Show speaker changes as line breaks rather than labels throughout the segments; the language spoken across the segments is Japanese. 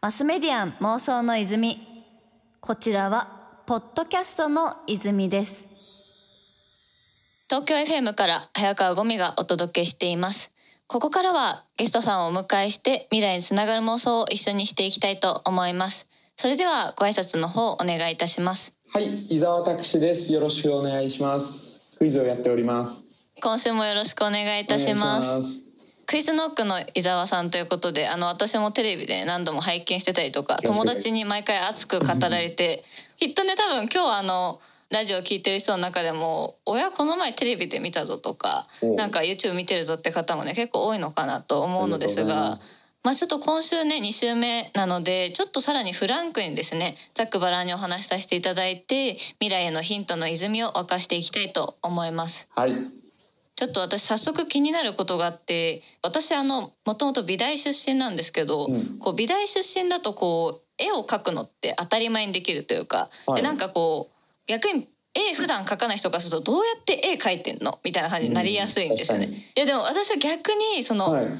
マスメディアン妄想の泉。こちらはポッドキャストの泉です。
東京 FM から早川ゴミがお届けしています。ここからはゲストさんをお迎えして未来につながる妄想を一緒にしていきたいと思います。それではご挨拶の方お願いいたします。
はい、伊沢拓司です。よろしくお願いします。クイズをやっております。
今週もよろしくお願いいたします。
お願いし
クイズノックの伊沢さんということであの私もテレビで何度も拝見してたりとか友達に毎回熱く語られてきっとね多分今日あのラジオ聞いてる人の中でも「親この前テレビで見たぞ」とか
お
なんか YouTube 見てるぞって方もね結構多いのかなと思うのです
がま
あちょっと今週ね2週目なのでちょっとさらにフランクにですねざっくばらんにお話しさせていただいて未来へのヒントの泉を沸かしていきたいと思います。
はい、
ちょっと私早速気になることがあって私あのもともと美大出身なんですけど、
うん。
こう美大出身だとこう絵を描くのって当たり前にできるというか、
はい。
でなんかこう逆に絵普段描かない人からするとどうやって絵描いてんの？みたいな感じになりやすいんですよね。いやでも私は逆にその、
はい、
例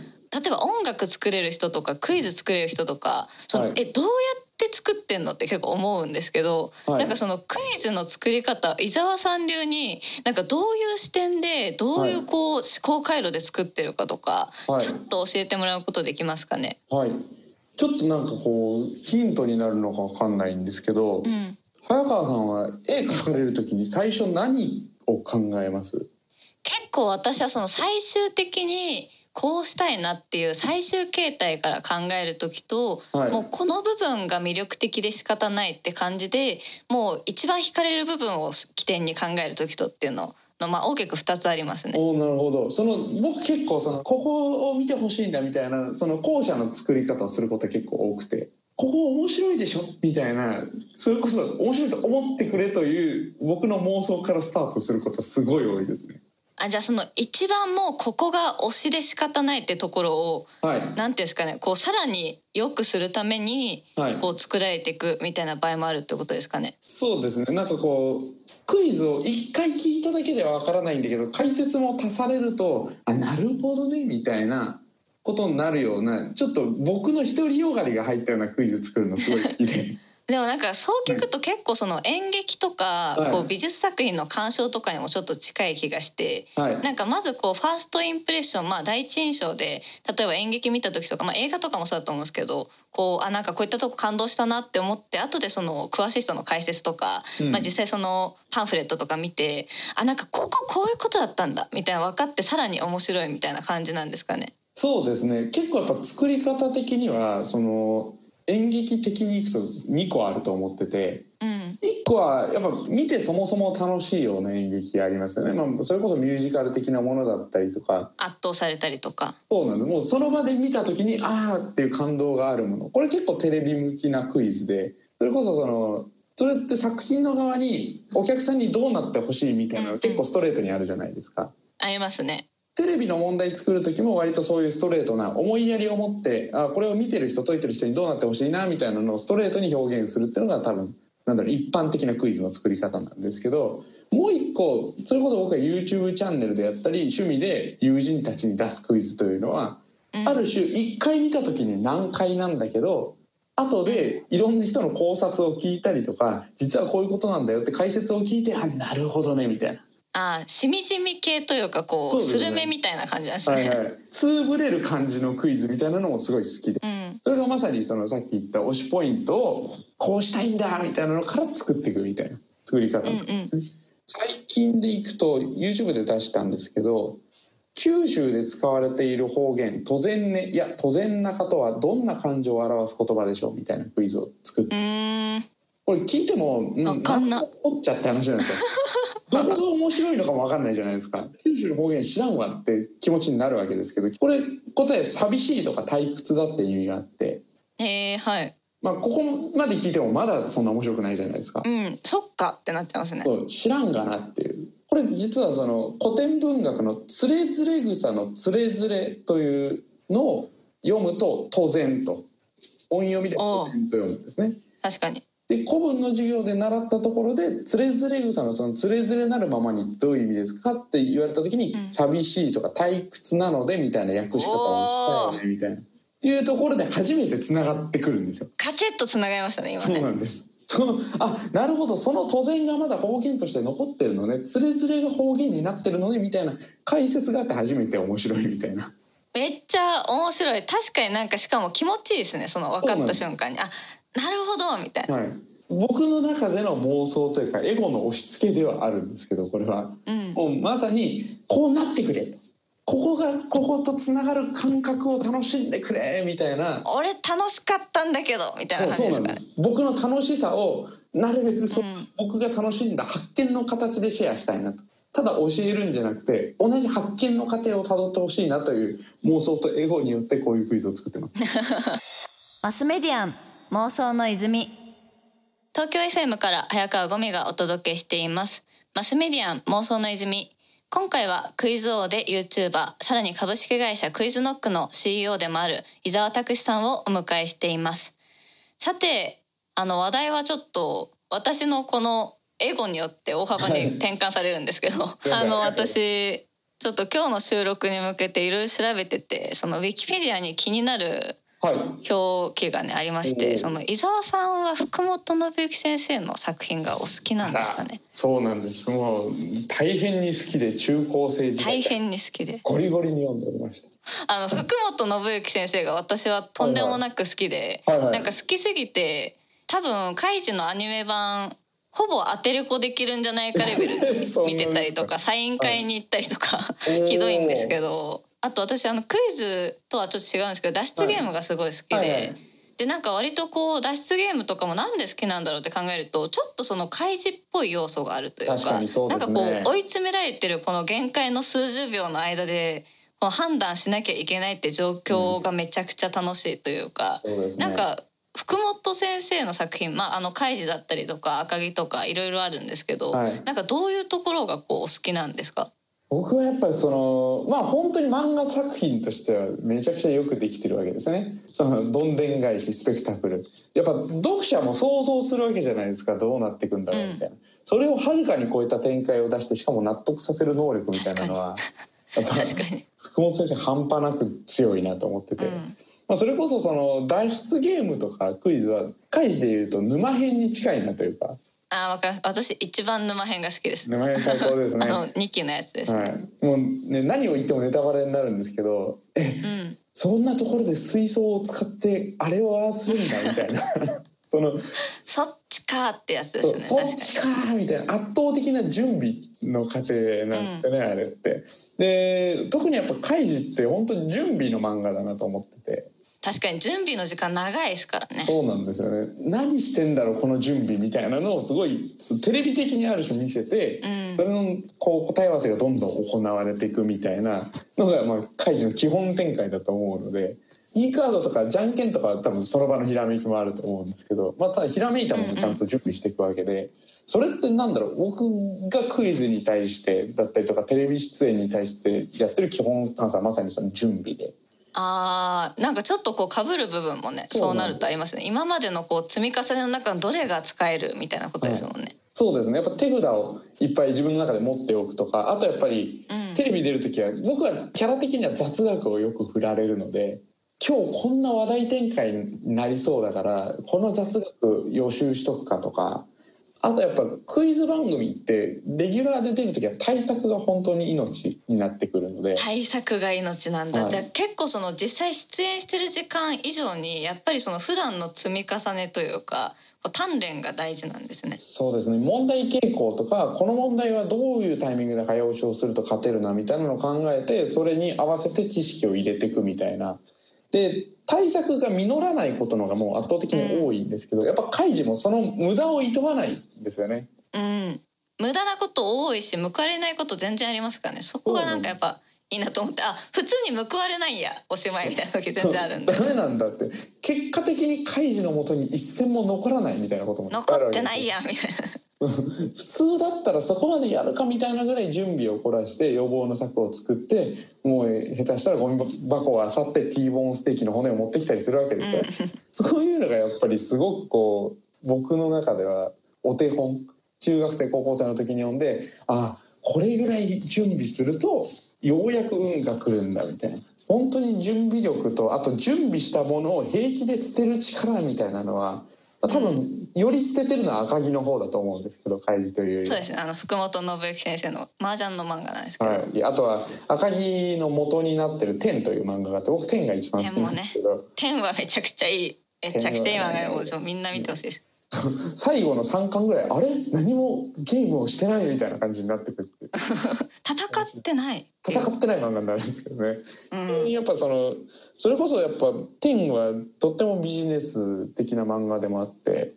えば音楽作れる人とかクイズ作れる人とかその、
はい。
えどうやって作ってんのって結構思うんですけど、
はい
なんかそのクイズの作り方伊沢さん流になんかどういう視点でどういうこう思考回路で作ってるかとか、
はい
ちょっと教えてもらうことできますかね？
はい。ちょっとなんかこうヒントになるのかわかんないんですけど、
うん、
早川さんは絵描かれるときに最初何を考えます？
結構私はその最終的にこうしたいなっていう最終形態から考える時と、
はい
もうこの部分が魅力的で仕方ないって感じでもう一番惹かれる部分を起点に考える時とっていうのの、まあ、大きく2つありますね。
おおなるほど。その僕結構そのここを見てほしいんだみたいなその後者の作り方をすること結構多くて。ここ面白いでしょ？みたいなそれこそ面白いと思ってくれという僕の妄想からスタートすることはすごい多いですね。
あじゃあその一番もうここが推しで仕方ないってところを
はい。
なんていうんですかねこうさらに良くするために
はい
こう作られていくみたいな場合もあるってことですかね。
そうですねなんかこうクイズを一回聞いただけではわからないんだけど解説も足されるとあなるほどねみたいなことになるようなちょっと僕の独りよがりが入ったようなクイズ作るのすごい好きで
でもなんかそう聞くと結構その演劇とか
はい。
こう美術作品の鑑賞とかにもちょっと近い気がして
はい。
なんかまずこうファーストインプレッションまあ第一印象で例えば演劇見た時とかまあ映画とかもそうだと思うんですけどこうあなんかこういったとこ感動したなって思って後でその詳しい人の解説とか
うん。
まあ実際そのパンフレットとか見てあなんかこここういうことだったんだみたいな分かってさらに面白いみたいな感じなんですかね。
そうですね。結構やっぱ作り方的にはその演劇的にいくと2個あると思ってて
うん。
1個はやっぱ見てそもそも楽しいような演劇ありますよね、まあ、それこそミュージカル的なものだったりとか。
圧倒されたりとか。
そうなんです。もうその場で見た時にああっていう感動があるもの。これ結構テレビ向きなクイズで。それこそそのそれって作品の側にお客さんにどうなってほしいみたいなのが結構ストレートにあるじゃないですか。
ありますね。
テレビの問題作る時も割とそういうストレートな思いやりを持ってあこれを見てる人解いてる人にどうなってほしいなみたいなのをストレートに表現するっていうのが多分なんだろう一般的なクイズの作り方なんですけどもう一個それこそ僕が YouTube チャンネルでやったり趣味で友人たちに出すクイズというのは、
うん
ある種一回見た時に難解なんだけど後でいろんな人の考察を聞いたりとか実はこういうことなんだよって解説を聞いてあなるほどねみたいな。
あしみじみ系というかこう
そうですね。
スルメみたいな感じなんですね。
はいはい、つぶれる感じのクイズみたいなのもすごい好きで。
うん。
それがまさにそのさっき言った推しポイントをこうしたいんだみたいなのから作っていくみたいな作り方、
うんうん。
最近でいくと YouTube で出したんですけど九州で使われている方言「とぜんね」いや「とぜんなか」とはどんな感情を表す言葉でしょうみたいなクイズを作って。
うーん
これ聞いても「うん
わかんな。
おっちゃって話なんですよ。どこが面白いのかも分かんないじゃないですか。九州の方言知らんわって気持ちになるわけですけどこれ答え寂しいとか退屈だって意味があって。
えー、はい。
まあここまで聞いてもまだそんな面白くないじゃないですか。
うんそっかってなってますね。
そう知らんがなっていう。これ実はその古典文学の「つれづれ草のつれづれ」というのを読むと「当然」と。音読みで「当然」と読むんですね。
確かに
で古文の授業で習ったところで「つれづれ草のそのつれづれなるままにどういう意味ですか?」って言われた時に「
うん
寂しい」とか「退屈なので」みたいな訳し方をしたよねみたいな。いうところで初めてつながってくるんですよ。
カチッとつながりましたね今
そう
ね
なんです。あなるほどその都然がまだ方言として残ってるのねつれづれが方言になってるのねみたいな解説があって初めて面白いみたいな
めっちゃ面白い確かになんかしかも気持ちいいですねその分かった瞬間にあなるほどみたいな。
はい。僕の中での妄想というかエゴの押し付けではあるんですけどこれは、
うん。
もうまさにこうなってくれと。ここがこことつながる感覚を楽しんでくれみたいな。
俺楽しかったんだけどみたいな
そう
感じ
そう
ですか？ね
なんです。僕の楽しさをなるべくそ、
うん。
僕が楽しんだ発見の形でシェアしたいなと。ただ教えるんじゃなくて同じ発見の過程をたどってほしいなという妄想とエゴによってこういうクイズを作ってます。
マスメディアン妄想の泉。
東京 FM から早川ゴミがお届けしています。マスメディアン妄想の泉。今回はクイズ王で YouTuber さらに株式会社クイズノックの CEO でもある伊沢拓司さんをお迎えしています。さてあの話題はちょっと私のこのエゴによって大幅に転換されるんですけど あの私ちょっと今日の収録に向けていろいろ調べててそのウィキペディアに気になる
はい
表記がねありましてその伊沢さんは福本信之先生の作品がお好きなんですかね。
そうなんです。もう大変に好きで中高生時代。
大変に好きで。
ゴリゴリに読んでおりました。
あの福本信之先生が私はとんでもなく好きで、
はい。はい。
なんか好きすぎて多分カイジのアニメ版ほぼ当てれこできるんじゃないかレベル
で
見てたりとか サイン会に行ったりとか、ひどいんですけどあと私あのクイズとはちょっと違うんですけど脱出ゲームがすごい好きで。
はいはい。
でなんか割とこう脱出ゲームとかもなんで好きなんだろうって考えるとちょっとその開示っぽい要素があるというか
確かにそうね。
なんかこう追い詰められてるこの限界の数十秒の間でこの判断しなきゃいけないって状況がめちゃくちゃ楽しいというか、
そうですね。
なんか福本先生の作品、まあ、あの開示だったりとか赤城とかいろいろあるんですけど、
はい。
なんかどういうところがこうお好きなんですか？
僕はやっぱりそのまあ本当に漫画作品としてはめちゃくちゃよくできてるわけですね。そのどんでん返しスペクタクル。やっぱ読者も想像するわけじゃないですか。どうなっていくんだろうみたいな、それをはるかに超えた展開を出してしかも納得させる能力みたいなのはやっぱ
確かに。
福本先生半端なく強いなと思ってて、
うん。
まあ、それこそその脱出ゲームとかクイズは開示でいうと沼編に近いなというか
あわかります私一番沼編が好きです、
沼編最高です
あ
ね
の2期のやつですね、
はい、もうね何を言ってもネタバレになるんですけどえ
うん。
そんなところで水槽を使ってあれをああするんだみたいな。その
そっちかってやつですね
そっちかみたいな。圧倒的な準備の過程なんてね、あれって。で特にやっぱカイジって本当に準備の漫画だなと思ってて
確かに準備の時間長いですからね。
そうなんですよね。何してんだろうこの準備みたいなのをすごいテレビ的にある種見せて、
うん。
それのこう答え合わせがどんどん行われていくみたいなのが、まあ、カイジの基本展開だと思うので E カードとかじゃんけんとかは多分その場のひらめきもあると思うんですけど、まあ、ただひらめいたものをちゃんと準備していくわけで、それってなんだろう僕がクイズに対してだったりとかテレビ出演に対してやってる基本スタンスはまさにその準備で。
あーなんかちょっとこう被る部分もね
そうな
るとありますね。今までのこう積み重ねの中のどれが使えるみたいなことですもんね、
そうですね。やっぱ手札をいっぱい自分の中で持っておくとかあとやっぱり
うん。
テレビ出る時は僕はキャラ的には雑学をよく振られるので今日こんな話題展開になりそうだからこの雑学予習しとくかとかあとやっぱクイズ番組ってレギュラーで出る時は対策が本当に命になってくるので。
対策が命なんだ、
はい。
じゃあ結構その実際出演してる時間以上にやっぱりその普段の積み重ねというか鍛錬が大事なんですね。
そうですね。問題傾向とかこの問題はどういうタイミングで早押しをすると勝てるなみたいなのを考えてそれに合わせて知識を入れていくみたいなで対策が実らないことのがもう圧倒的に多いんですけど、やっぱ開示もその無駄をいとわないんですよね。
うん。無駄なこと多いし報われないこと全然ありますからね？そこがなんかやっぱいいなと思ってあ普通に報われないんやおしまいみたいな時全然あるんで。
そ うダメなんだって。結果的に開示のもとに一銭も残らないみたいなことも
残ってないやんみたいな
普通だったらそこまでやるかみたいなぐらい準備を凝らして予防の策を作ってもう下手したらゴミ箱を漁って T ボーンステーキの骨を持ってきたりするわけですよ。そういうのがやっぱりすごくこう僕の中ではお手本。中学生高校生の時に読んであこれぐらい準備するとようやく運が来るんだみたいな。本当に準備力とあと準備したものを平気で捨てる力みたいなのはまあ多分より捨ててるのは赤木の方だと思うんですけど開示という
そうですねあの福本信之先生の麻雀の漫画なんですけど、
はい、であとは赤木の元になってる「天」という漫画があって僕「天」が一番好きなんですけど、
天はめちゃくちゃいい。めちゃくちゃいい漫画でもうちょみんな見てほしいです。
最後の3巻ぐらいあれ？何もゲームをしてないみたいな感じになってくる
戦ってない。
戦ってない漫画になるんですけどね、
うん。
やっぱそのそれこそやっぱ「天」はとってもビジネス的な漫画でもあって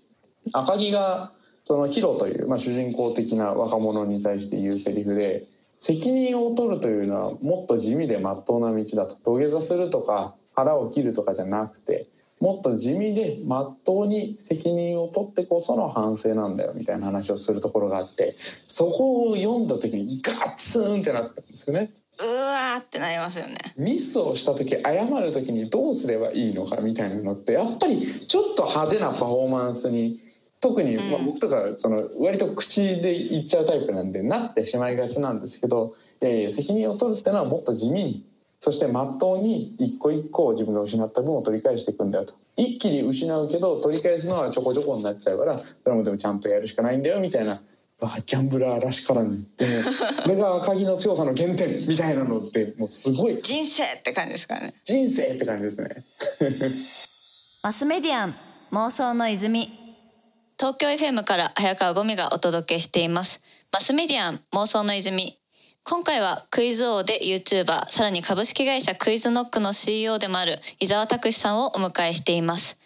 赤木がそのヒロという、まあ、主人公的な若者に対して言うセリフで責任を取るというのはもっと地味で真っ当な道だと土下座するとか腹を切るとかじゃなくてもっと地味で真っ当に責任を取ってこその反省なんだよみたいな話をするところがあってそこを読んだ時にガツンってなったんですよね。
うわーってなりますよね。
ミスをした時謝る時にどうすればいいのかみたいなのってやっぱりちょっと派手なパフォーマンスに特に、
うん。
まあ、僕とかその割と口で言っちゃうタイプなんでなってしまいがちなんですけどいやいや責任を取るってのはもっと地味にそして真っ当に一個一個自分が失った分を取り返していくんだよと。一気に失うけど取り返すのはちょこちょこになっちゃうからそれもでもちゃんとやるしかないんだよみたいな。あギャンブラーらしからぬでもこれが赤木の強さの原点みたいなのってもうすごい。
人生って感じですからね。
人生って感じですね。
マスメディアン妄想の泉。
東京 FM から早川ゴミがお届けしています。マスメディアン妄想の泉。今回はクイズ王で YouTuber さらに株式会社クイズノックの CEO でもある伊沢拓司さんをお迎えしています。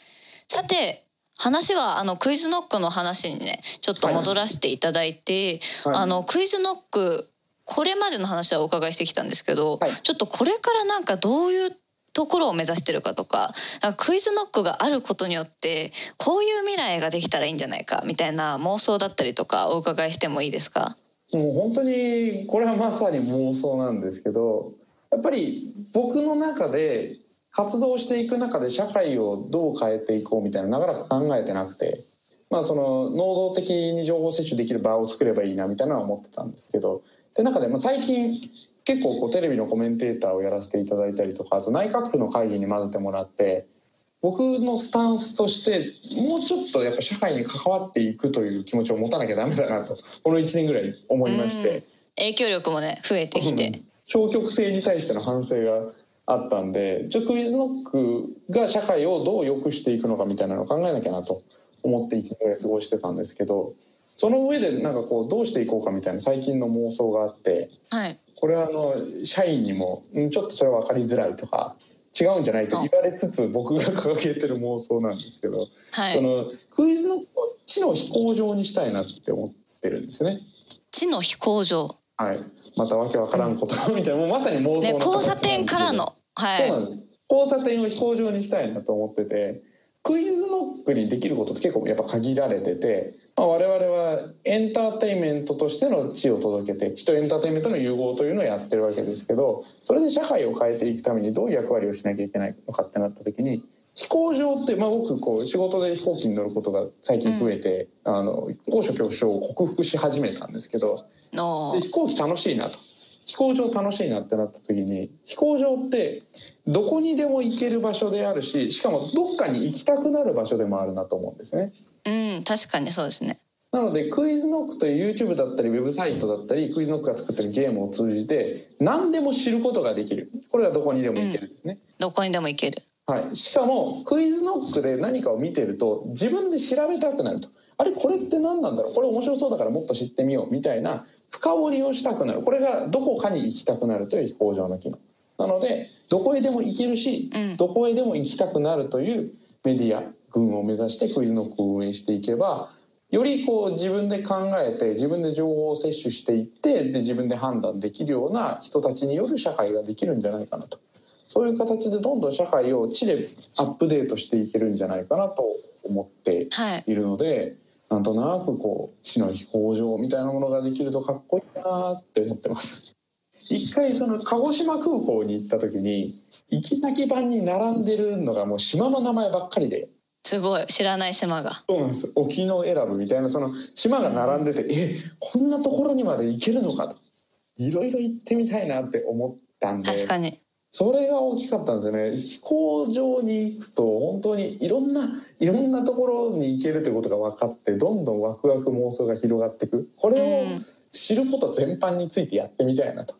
さて話はあのクイズノックの話にねちょっと戻らせていただいて、
はい。
あのクイズノックこれまでの話はお伺いしてきたんですけど、
はい。
ちょっとこれからなんかどういうところを目指してるかとかかクイズノックがあることによってこういう未来ができたらいいんじゃないかみたいな妄想だったりとかお伺いしてもいいですか？
もう本当にこれはまさに妄想なんですけどやっぱり僕の中で活動していく中で社会をどう変えていこうみたいな長らく考えてなくて、まあ、その能動的に情報摂取できる場を作ればいいなみたいなのは思ってたんですけどで中で、まあ、最近結構こうテレビのコメンテーターをやらせていただいたりとかあと内閣府の会議に混ぜてもらって僕のスタンスとしてもうちょっとやっぱ社会に関わっていくという気持ちを持たなきゃダメだなとこの1年ぐらい思いまして。
影響力もね増えてきて、
消極性に対しての反省があったんでちょクイズノックが社会をどう良くしていくのかみたいなのを考えなきゃなと思って1年ぐらい過ごしてたんですけどその上でなんかこうどうしていこうかみたいな最近の妄想があって
はい。
これはあの社員にもうんちょっとそれは分かりづらいとか違うんじゃないと言われつつ僕が掲げてる妄想なんですけど、
はい。
そのクイズノックを知の飛行場にしたいなって思ってるんですよね。
知の飛行場。
はい、またわけわからんことみたいなもうまさに妄想の
ね
形
交差点からのは
そうないんです。交差点を飛行場にしたいなと思っててクイズノックにできることって結構やっぱ限られてて、まあ、我々はエンターテインメントとしての知を届けて知とエンターテインメントの融合というのをやってるわけですけどそれで社会を変えていくためにどういう役割をしなきゃいけないのかってなった時に飛行場って、まあ、僕こう仕事で飛行機に乗ることが最近増えて、あの高所恐怖症を克服し始めたんですけど。
の
で飛行機楽しいなと飛行場楽しいなってなった時に飛行場ってどこにでも行ける場所であるししかもどっかに行きたくなる場所でもあるなと思うんですね。
うん確かにそうですね。
なのでクイズノックという YouTube だったりウェブサイトだったりクイズノックが作ってるゲームを通じて何でも知ることができる。これがどこにでも行けるんですね。
どこにでも行ける。
はい、しかもクイズノックで何かを見てると自分で調べたくなると。あれこれって何なんだろう。これ面白そうだからもっと知ってみよう。みたいな深掘りをしたくなる。これがどこかに行きたくなるという飛行場の機能。なのでどこへでも行けるし、
うん。
どこへでも行きたくなるというメディア群を目指してクイズノックを運営していけばよりこう自分で考えて自分で情報を摂取していってで自分で判断できるような人たちによる社会ができるんじゃないかなと。そういう形でどんどん社会を知でアップデートしていけるんじゃないかなと思って
はい。
いるので、なんとなくこう知の飛行場みたいなものができるとかっこいいなって思ってます。一回その鹿児島空港に行った時に行き先版に並んでるのがもう島の名前ばっかりで。す
ごい。知らない島が。
そうなんです。沖永良部みたいなその島が並んでて、えこんなところにまで行けるのかと。いろいろ行ってみたいなって思ったんで。
確かに
それが大きかったんですよね。飛行場に行くと本当にいろんないろんなところに行けるということが分かってどんどんワクワク妄想が広がっていく。これを知ること全般についてやってみたいなと。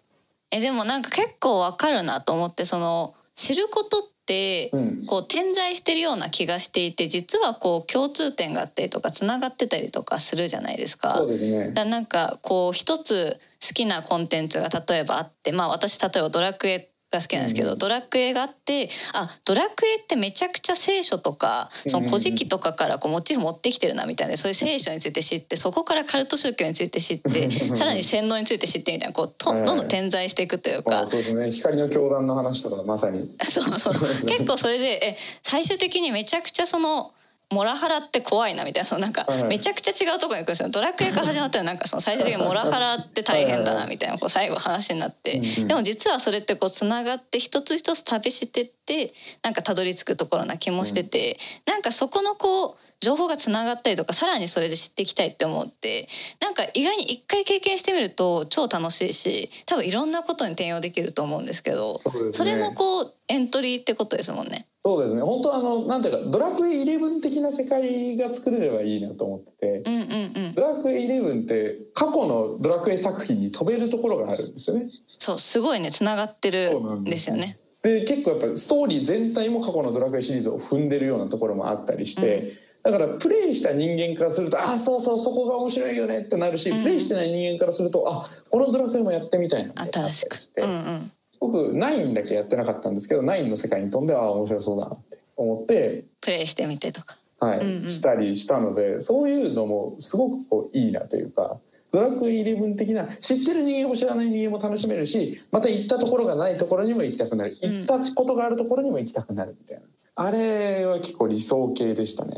えでもなんか結構わかるなと思ってその知ることって
うん。
こう点在してるような気がしていて実はこう共通点があったりとかつながってたりとかするじゃないですか。
そうですね。
だなんかこう一つ好きなコンテンツが例えばあってまあ私例えばドラクエが好きなんですけど、
うん。
ドラクエがあってあドラクエってめちゃくちゃ聖書とかその古事記とかからこうモチーフ持ってきてるなみたいなそういう聖書について知ってそこからカルト宗教について知ってさらに洗脳について知ってみたいなこうとどんどん点在していくというか。
あ。そうですね。光の教団の話とかまさに。
そうそう。
そうですね。
結構それでえ最終的にめちゃくちゃそのモラハラって怖いなみたいなそのなんかめちゃくちゃ違うところに行くんですよ。ドラクエから始まったらなんかその最終的にモラハラって大変だなみたいなこう最後話になって。でも実はそれってこうつながって一つ一つ旅してってなんかたどり着くところな気もしててなんかそこのこう情報がつながったりとかさらにそれで知っていきたいって思ってなんか意外に一回経験してみると超楽しいし多分いろんなことに転用できると思うんですけど
そね。
それのこうエントリーってことですもんね。
そうですね。本当あのなんていうかドラクエ11的な世界が作れればいいなと思ってて
うんうんうん。
ドラクエ11って過去のドラクエ作品に飛べるところがあるんですよね。
そうすごいねつながってるんですよね。
で結構やっぱストーリー全体も過去のドラクエシリーズを踏んでるようなところもあったりして、だからプレイした人間からするとああそうそうそこが面白いよねってなるし、
うん。
プレイしてない人間からするとあこのドラクエもやってみたいな
新しく。
して、
うんうん。
僕9だけやってなかったんですけど9の世界に飛んでああ面白そうだなって思って、
プレイしてみてとか。
はい
うんうん。
したりしたのでそういうのもすごくこういいなというか。ドラクエ11的な知ってる人間も知らない人間も楽しめるしまた行ったところがないところにも行きたくなる。行ったことがあるところにも行きたくなるみたいな、あれは結構理想形でしたね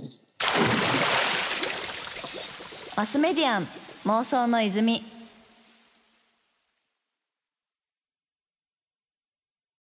マスメディアン妄想の泉。